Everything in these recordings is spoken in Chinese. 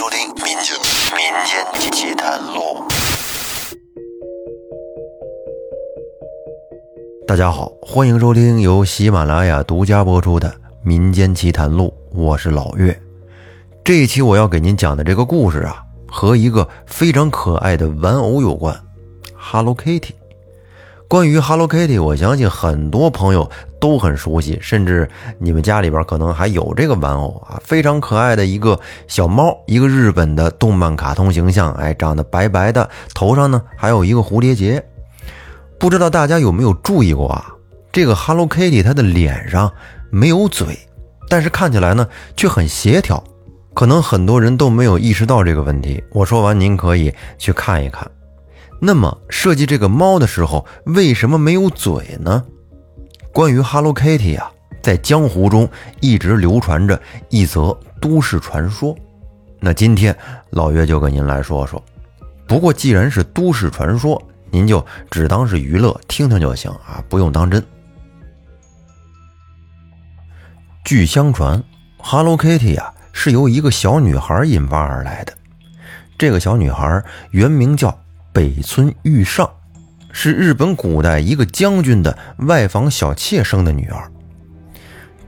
收听《民间民间奇谈录》。大家好，欢迎收听由喜马拉雅独家播出的《民间奇谈录》，我是老岳。这一期我要给您讲的这个故事啊，和一个非常可爱的玩偶有关，Hello Kitty。关于 Hello Kitty，我相信很多朋友都很熟悉，甚至你们家里边可能还有这个玩偶啊，非常可爱的一个小猫，一个日本的动漫卡通形象，哎，长得白白的，头上呢还有一个蝴蝶结。不知道大家有没有注意过啊？这个 Hello Kitty 它的脸上没有嘴，但是看起来呢却很协调。可能很多人都没有意识到这个问题。我说完，您可以去看一看。那么设计这个猫的时候，为什么没有嘴呢？关于 Hello Kitty 啊，在江湖中一直流传着一则都市传说。那今天老岳就跟您来说说。不过既然是都市传说，您就只当是娱乐听听就行啊，不用当真。据相传，Hello Kitty 啊是由一个小女孩引发而来的。这个小女孩原名叫。北村玉上是日本古代一个将军的外房小妾生的女儿。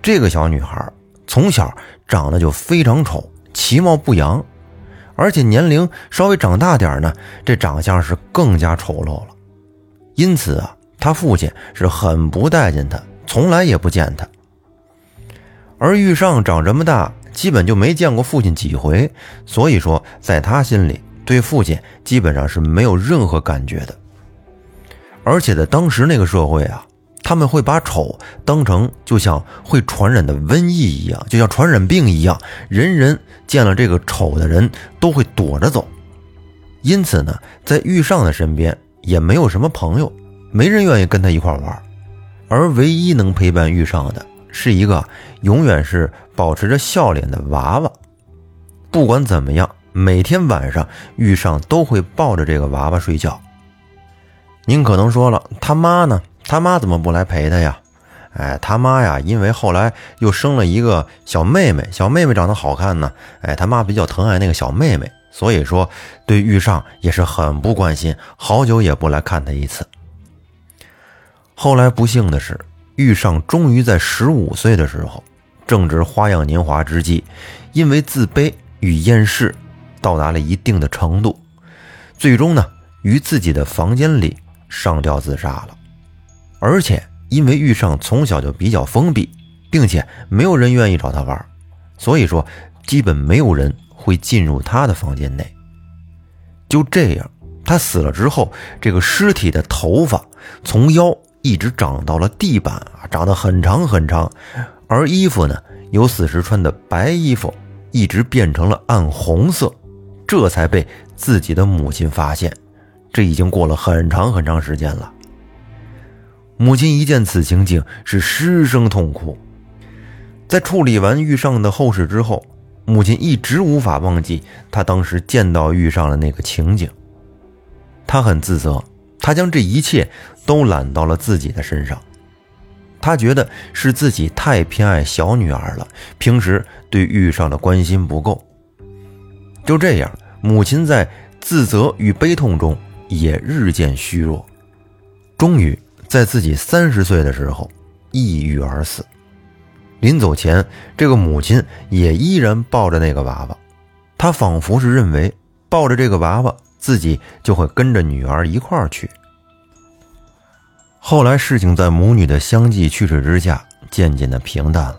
这个小女孩从小长得就非常丑，其貌不扬，而且年龄稍微长大点呢，这长相是更加丑陋了。因此啊，她父亲是很不待见她，从来也不见她。而玉上长这么大，基本就没见过父亲几回，所以说在他心里。对父亲基本上是没有任何感觉的，而且在当时那个社会啊，他们会把丑当成就像会传染的瘟疫一样，就像传染病一样，人人见了这个丑的人都会躲着走。因此呢，在玉上的身边也没有什么朋友，没人愿意跟他一块玩。而唯一能陪伴玉上的是一个永远是保持着笑脸的娃娃。不管怎么样。每天晚上，玉上都会抱着这个娃娃睡觉。您可能说了，他妈呢？他妈怎么不来陪他呀？哎，他妈呀，因为后来又生了一个小妹妹，小妹妹长得好看呢。哎，他妈比较疼爱那个小妹妹，所以说对玉上也是很不关心，好久也不来看他一次。后来不幸的是，玉上终于在十五岁的时候，正值花样年华之际，因为自卑与厌世。到达了一定的程度，最终呢，于自己的房间里上吊自杀了。而且因为玉上从小就比较封闭，并且没有人愿意找他玩，所以说基本没有人会进入他的房间内。就这样，他死了之后，这个尸体的头发从腰一直长到了地板，长得很长很长。而衣服呢，由死时穿的白衣服，一直变成了暗红色。这才被自己的母亲发现，这已经过了很长很长时间了。母亲一见此情景，是失声痛哭。在处理完玉上的后事之后，母亲一直无法忘记她当时见到玉上的那个情景。她很自责，她将这一切都揽到了自己的身上。她觉得是自己太偏爱小女儿了，平时对玉上的关心不够。就这样。母亲在自责与悲痛中也日渐虚弱，终于在自己三十岁的时候抑郁而死。临走前，这个母亲也依然抱着那个娃娃，她仿佛是认为抱着这个娃娃，自己就会跟着女儿一块儿去。后来，事情在母女的相继去世之下，渐渐的平淡了。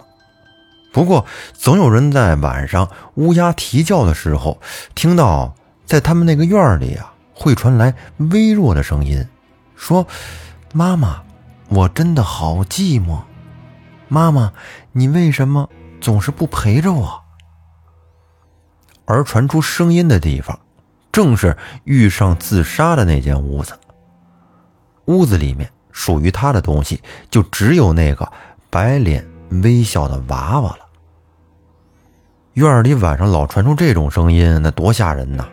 不过，总有人在晚上乌鸦啼叫的时候，听到在他们那个院里啊，会传来微弱的声音，说：“妈妈，我真的好寂寞。妈妈，你为什么总是不陪着我？”而传出声音的地方，正是遇上自杀的那间屋子。屋子里面属于他的东西，就只有那个白脸微笑的娃娃了。院里晚上老传出这种声音，那多吓人呐！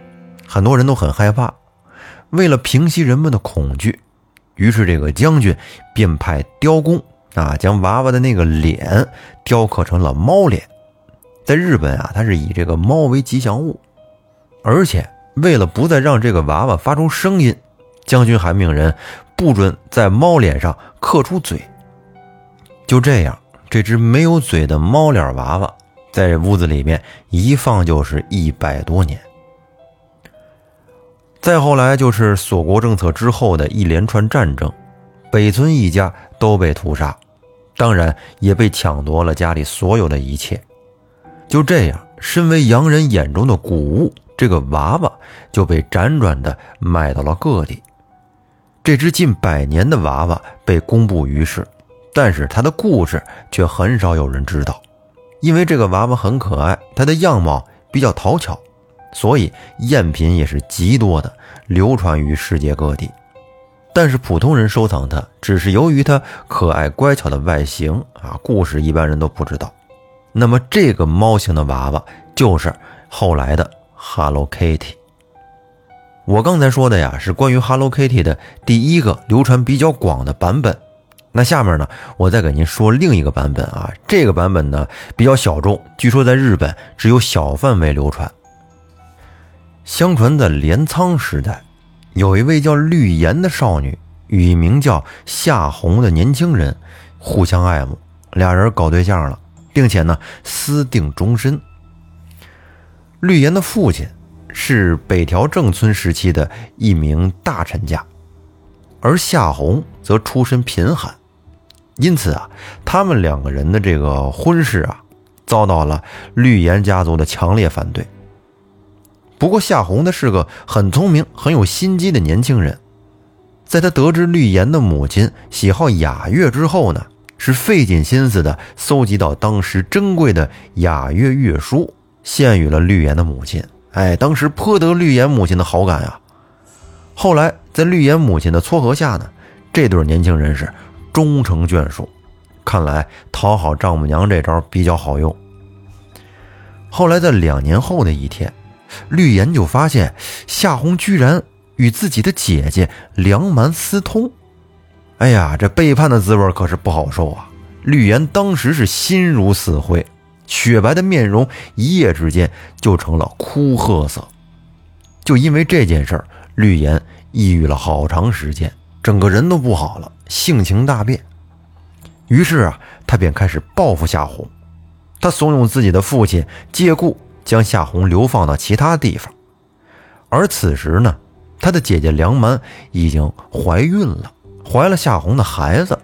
很多人都很害怕。为了平息人们的恐惧，于是这个将军便派雕工啊，将娃娃的那个脸雕刻成了猫脸。在日本啊，它是以这个猫为吉祥物，而且为了不再让这个娃娃发出声音，将军还命人不准在猫脸上刻出嘴。就这样，这只没有嘴的猫脸娃娃在屋子里面一放就是一百多年。再后来就是锁国政策之后的一连串战争，北村一家都被屠杀，当然也被抢夺了家里所有的一切。就这样，身为洋人眼中的古物，这个娃娃就被辗转的卖到了各地。这只近百年的娃娃被公布于世，但是它的故事却很少有人知道，因为这个娃娃很可爱，它的样貌比较讨巧。所以赝品也是极多的，流传于世界各地。但是普通人收藏它，只是由于它可爱乖巧的外形啊，故事一般人都不知道。那么这个猫形的娃娃就是后来的 Hello Kitty。我刚才说的呀，是关于 Hello Kitty 的第一个流传比较广的版本。那下面呢，我再给您说另一个版本啊，这个版本呢比较小众，据说在日本只有小范围流传。相传在镰仓时代，有一位叫绿岩的少女与一名叫夏红的年轻人互相爱慕，俩人搞对象了，并且呢私定终身。绿岩的父亲是北条政村时期的一名大臣家，而夏红则出身贫寒，因此啊，他们两个人的这个婚事啊，遭到了绿岩家族的强烈反对。不过夏红他是个很聪明、很有心机的年轻人，在他得知绿岩的母亲喜好雅乐之后呢，是费尽心思的搜集到当时珍贵的雅乐乐书，献予了绿岩的母亲。哎，当时颇得绿岩母亲的好感呀。后来在绿岩母亲的撮合下呢，这对年轻人是终成眷属。看来讨好丈母娘这招比较好用。后来在两年后的一天。绿岩就发现夏红居然与自己的姐姐梁蛮私通，哎呀，这背叛的滋味可是不好受啊！绿岩当时是心如死灰，雪白的面容一夜之间就成了枯褐色。就因为这件事儿，绿岩抑郁了好长时间，整个人都不好了，性情大变。于是啊，他便开始报复夏红，他怂恿自己的父亲借故。将夏红流放到其他地方，而此时呢，他的姐姐梁蛮已经怀孕了，怀了夏红的孩子，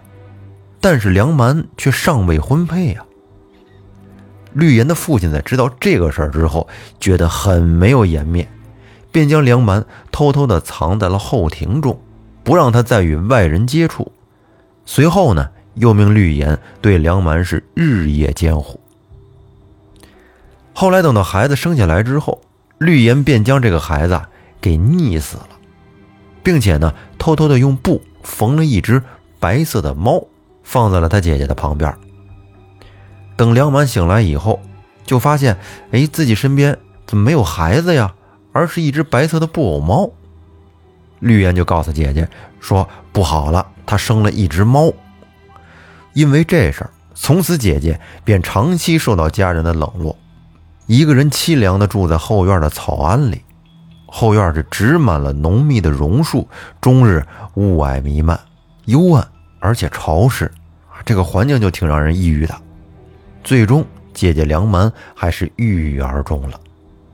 但是梁蛮却尚未婚配呀。绿岩的父亲在知道这个事儿之后，觉得很没有颜面，便将梁蛮偷偷的藏在了后庭中，不让他再与外人接触。随后呢，又命绿岩对梁蛮是日夜监护。后来等到孩子生下来之后，绿岩便将这个孩子给溺死了，并且呢，偷偷的用布缝了一只白色的猫，放在了他姐姐的旁边。等梁满醒来以后，就发现，哎，自己身边怎么没有孩子呀？而是一只白色的布偶猫。绿烟就告诉姐姐说：“不好了，他生了一只猫。”因为这事儿，从此姐姐便长期受到家人的冷落。一个人凄凉地住在后院的草庵里，后院是植满了浓密的榕树，终日雾霭弥漫，幽暗而且潮湿，这个环境就挺让人抑郁的。最终，姐姐梁蛮还是郁郁而终了，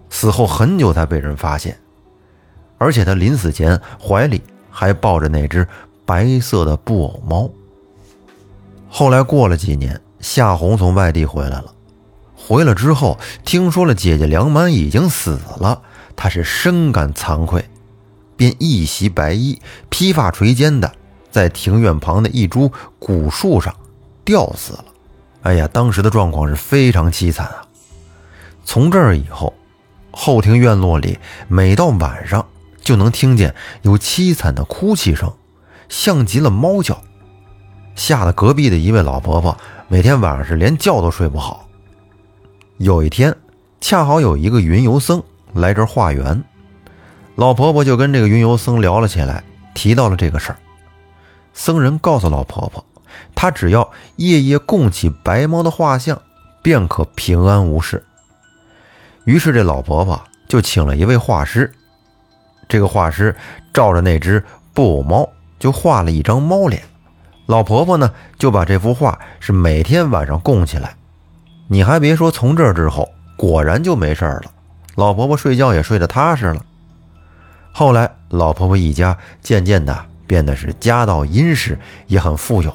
死后很久才被人发现，而且他临死前怀里还抱着那只白色的布偶猫。后来过了几年，夏红从外地回来了。回来之后，听说了姐姐梁满已经死了，他是深感惭愧，便一袭白衣，披发垂肩的，在庭院旁的一株古树上吊死了。哎呀，当时的状况是非常凄惨啊！从这儿以后，后庭院落里每到晚上就能听见有凄惨的哭泣声，像极了猫叫，吓得隔壁的一位老婆婆每天晚上是连觉都睡不好。有一天，恰好有一个云游僧来这儿化缘，老婆婆就跟这个云游僧聊了起来，提到了这个事儿。僧人告诉老婆婆，她只要夜夜供起白猫的画像，便可平安无事。于是这老婆婆就请了一位画师。这个画师照着那只布偶猫就画了一张猫脸。老婆婆呢就把这幅画是每天晚上供起来。你还别说，从这之后果然就没事了，老婆婆睡觉也睡得踏实了。后来，老婆婆一家渐渐的变得是家道殷实，也很富有。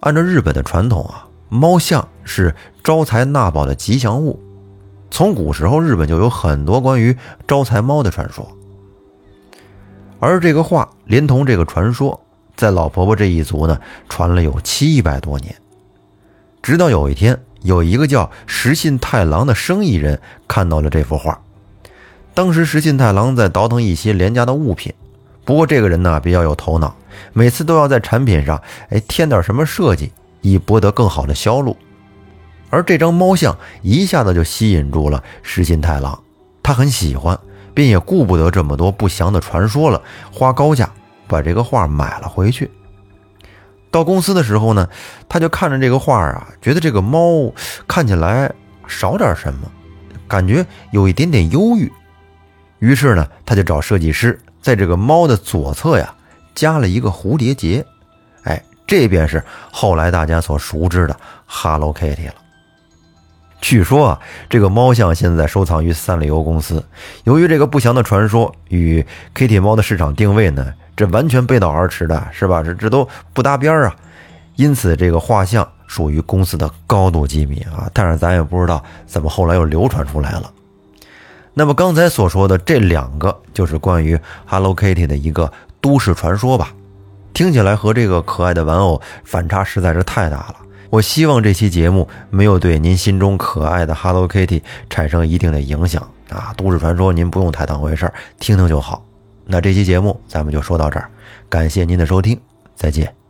按照日本的传统啊，猫像是招财纳宝的吉祥物。从古时候，日本就有很多关于招财猫的传说。而这个画连同这个传说，在老婆婆这一族呢，传了有七百多年。直到有一天，有一个叫石信太郎的生意人看到了这幅画。当时石信太郎在倒腾一些廉价的物品，不过这个人呢比较有头脑。每次都要在产品上哎添点什么设计，以博得更好的销路。而这张猫像一下子就吸引住了石信太郎，他很喜欢，便也顾不得这么多不祥的传说了，花高价把这个画买了回去。到公司的时候呢，他就看着这个画啊，觉得这个猫看起来少点什么，感觉有一点点忧郁。于是呢，他就找设计师在这个猫的左侧呀。加了一个蝴蝶结，哎，这便是后来大家所熟知的 Hello Kitty 了。据说啊，这个猫像现在收藏于三丽鸥公司。由于这个不祥的传说与 Kitty 猫的市场定位呢，这完全背道而驰的，是吧？这这都不搭边儿啊。因此，这个画像属于公司的高度机密啊。但是咱也不知道怎么后来又流传出来了。那么刚才所说的这两个，就是关于 Hello Kitty 的一个。都市传说吧，听起来和这个可爱的玩偶反差实在是太大了。我希望这期节目没有对您心中可爱的 Hello Kitty 产生一定的影响啊！都市传说您不用太当回事儿，听听就好。那这期节目咱们就说到这儿，感谢您的收听，再见。